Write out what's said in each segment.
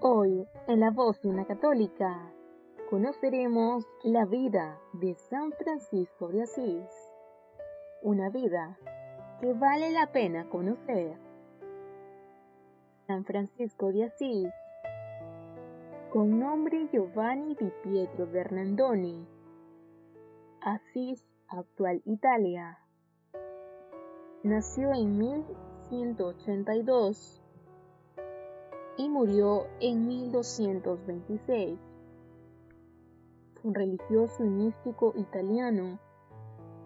Hoy, en la voz de una católica, conoceremos la vida de San Francisco de Asís. Una vida que vale la pena conocer. San Francisco de Asís, con nombre Giovanni di Pietro Bernardoni, Asís, actual Italia. Nació en 1182 y murió en 1226. Fue un religioso y místico italiano,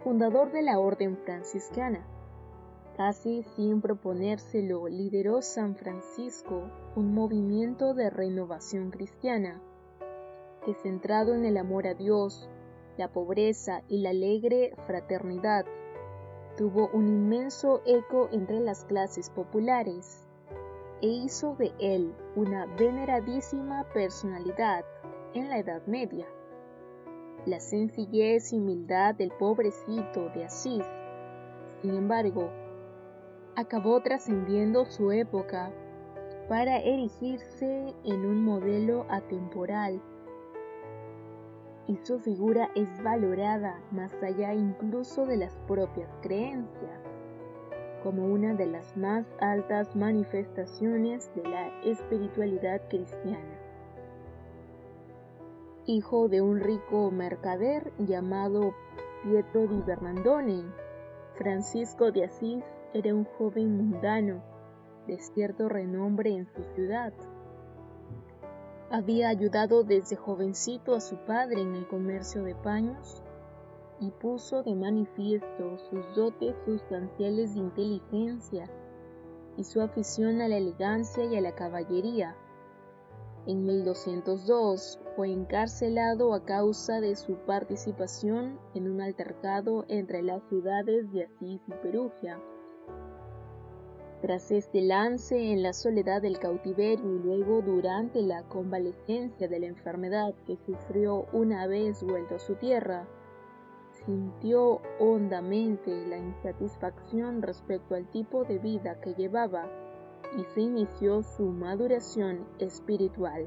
fundador de la Orden Franciscana. Casi sin proponérselo, lideró San Francisco un movimiento de renovación cristiana que centrado en el amor a Dios, la pobreza y la alegre fraternidad, tuvo un inmenso eco entre las clases populares e hizo de él una veneradísima personalidad en la Edad Media. La sencillez y humildad del pobrecito de Asís, sin embargo, acabó trascendiendo su época para erigirse en un modelo atemporal y su figura es valorada más allá incluso de las propias creencias como una de las más altas manifestaciones de la espiritualidad cristiana. Hijo de un rico mercader llamado Pietro di Bernardone, Francisco de Asís era un joven mundano de cierto renombre en su ciudad. Había ayudado desde jovencito a su padre en el comercio de paños y puso de manifiesto sus dotes sustanciales de inteligencia y su afición a la elegancia y a la caballería. En 1202 fue encarcelado a causa de su participación en un altercado entre las ciudades de Asís y Perugia. Tras este lance en la soledad del cautiverio y luego durante la convalecencia de la enfermedad que sufrió una vez vuelto a su tierra, sintió hondamente la insatisfacción respecto al tipo de vida que llevaba y se inició su maduración espiritual.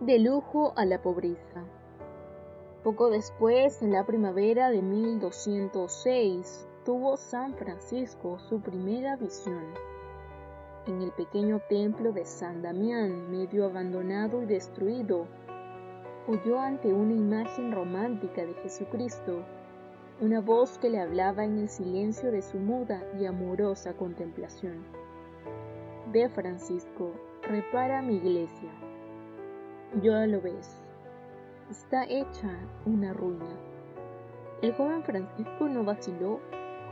De lujo a la pobreza. Poco después, en la primavera de 1206, tuvo San Francisco su primera visión. En el pequeño templo de San Damián, medio abandonado y destruido, oyó ante una imagen romántica de Jesucristo una voz que le hablaba en el silencio de su muda y amorosa contemplación. Ve Francisco, repara mi iglesia. Ya lo ves, está hecha una ruina. El joven Francisco no vaciló,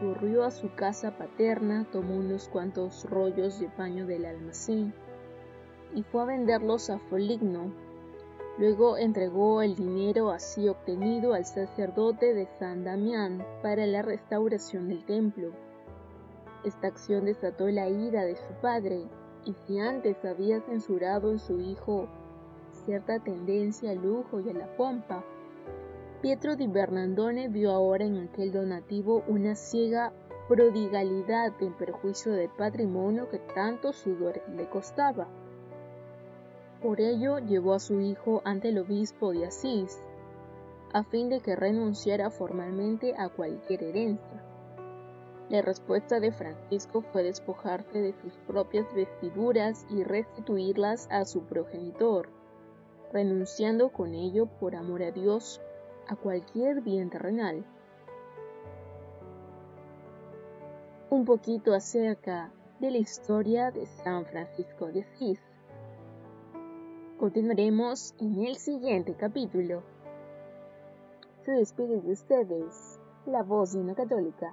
corrió a su casa paterna, tomó unos cuantos rollos de paño del almacén y fue a venderlos a Foligno Luego entregó el dinero así obtenido al sacerdote de San Damián para la restauración del templo. Esta acción desató la ira de su padre, y si antes había censurado en su hijo cierta tendencia al lujo y a la pompa, Pietro di Bernardone vio ahora en aquel donativo una ciega prodigalidad en perjuicio del patrimonio que tanto sudor le costaba. Por ello llevó a su hijo ante el obispo de Asís, a fin de que renunciara formalmente a cualquier herencia. La respuesta de Francisco fue despojarse de sus propias vestiduras y restituirlas a su progenitor, renunciando con ello por amor a Dios a cualquier bien terrenal. Un poquito acerca de la historia de San Francisco de Asís. Continuaremos en el siguiente capítulo. Se despide de ustedes la voz de una católica.